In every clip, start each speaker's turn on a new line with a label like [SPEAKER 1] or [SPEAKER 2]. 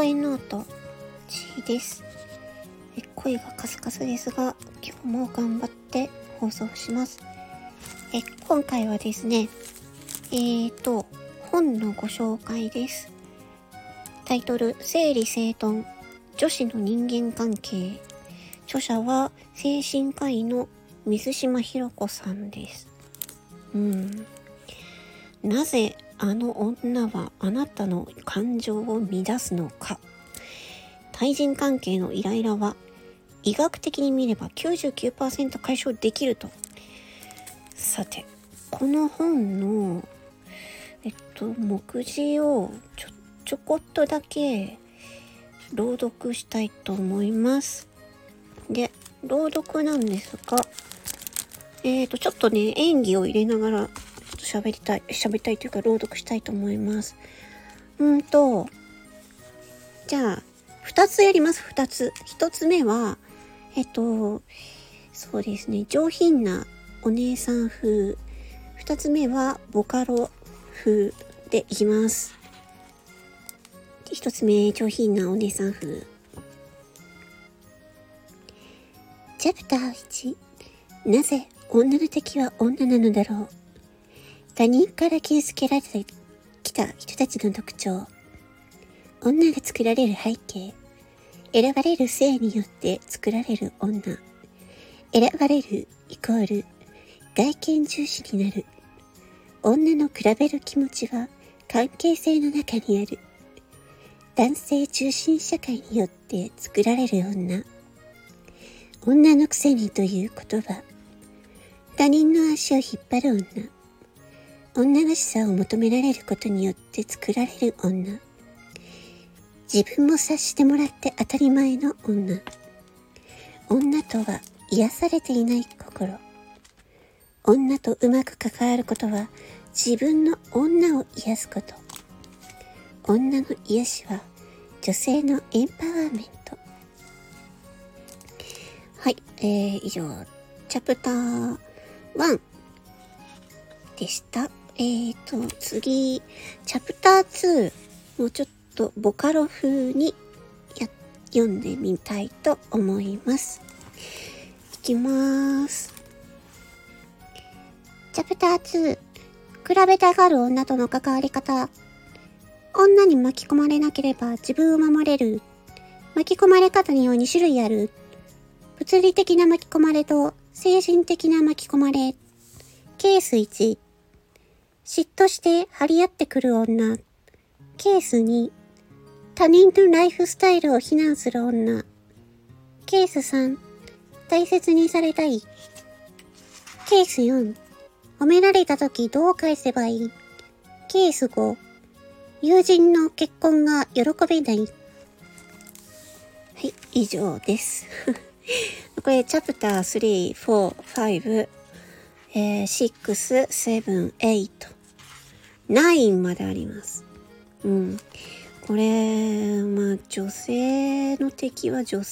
[SPEAKER 1] 声ノートちです。え声がカスカスですが今日も頑張って放送します。え今回はですねえーと本のご紹介です。タイトル整理整頓女子の人間関係。著者は精神科医の水島ひろ子さんです。うん。なぜあの女はあなたの感情を乱すのか。対人関係のイライラは医学的に見れば99%解消できると。さてこの本のえっと目次をちょちょこっとだけ朗読したいと思います。で朗読なんですがえっ、ー、とちょっとね演技を入れながら喋りたい、喋りたいというか朗読したいと思います。うんと、じゃあ、二つやります、二つ。一つ目は、えっと、そうですね、上品なお姉さん風。二つ目は、ボカロ風でいきます。一つ目、上品なお姉さん風。チャプター1なぜ女の敵は女なのだろう？他人から傷つけられてきた人たちの特徴、女が作られる背景、選ばれる性によって作られる女、選ばれるイコール。外見重視になる、女の比べる気持ちは関係性の中にある、男性中心社会によって作られる女、女のくせにという言葉、他人の足を引っ張る女、女らしさを求められることによって作られる女。自分も察してもらって当たり前の女。女とは癒されていない心。女とうまく関わることは自分の女を癒すこと。女の癒しは女性のエンパワーメント。はい、えー、以上、チャプター1でした。えーと、次、チャプター2、もうちょっとボカロ風にや読んでみたいと思います。いきます。チャプター2、比べたがる女との関わり方。女に巻き込まれなければ自分を守れる。巻き込まれ方には2種類ある。物理的な巻き込まれと精神的な巻き込まれ。ケース1、嫉妬して張り合ってくる女。ケース2、他人のライフスタイルを非難する女。ケース3、大切にされたい。ケース4、褒められた時どう返せばいい。ケース5、友人の結婚が喜べない。はい、以上です。これ、チャプター3、4、5、えー、6、7、8。9まであります。うん。これ、まあ、女性の敵は女、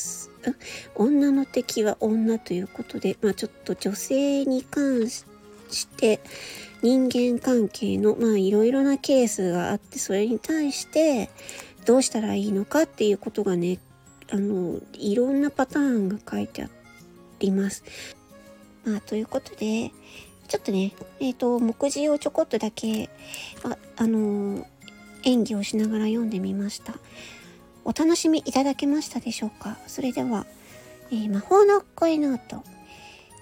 [SPEAKER 1] 女の敵は女ということで、まあ、ちょっと女性に関して人間関係の、まあ、いろいろなケースがあって、それに対してどうしたらいいのかっていうことがね、あの、いろんなパターンが書いてあります。まあ、ということで、ちょっとね、えっ、ー、と、目次をちょこっとだけ、あ、あのー、演技をしながら読んでみました。お楽しみいただけましたでしょうか？それでは、えー、魔法の声ノート、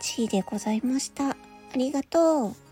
[SPEAKER 1] 地位でございました。ありがとう。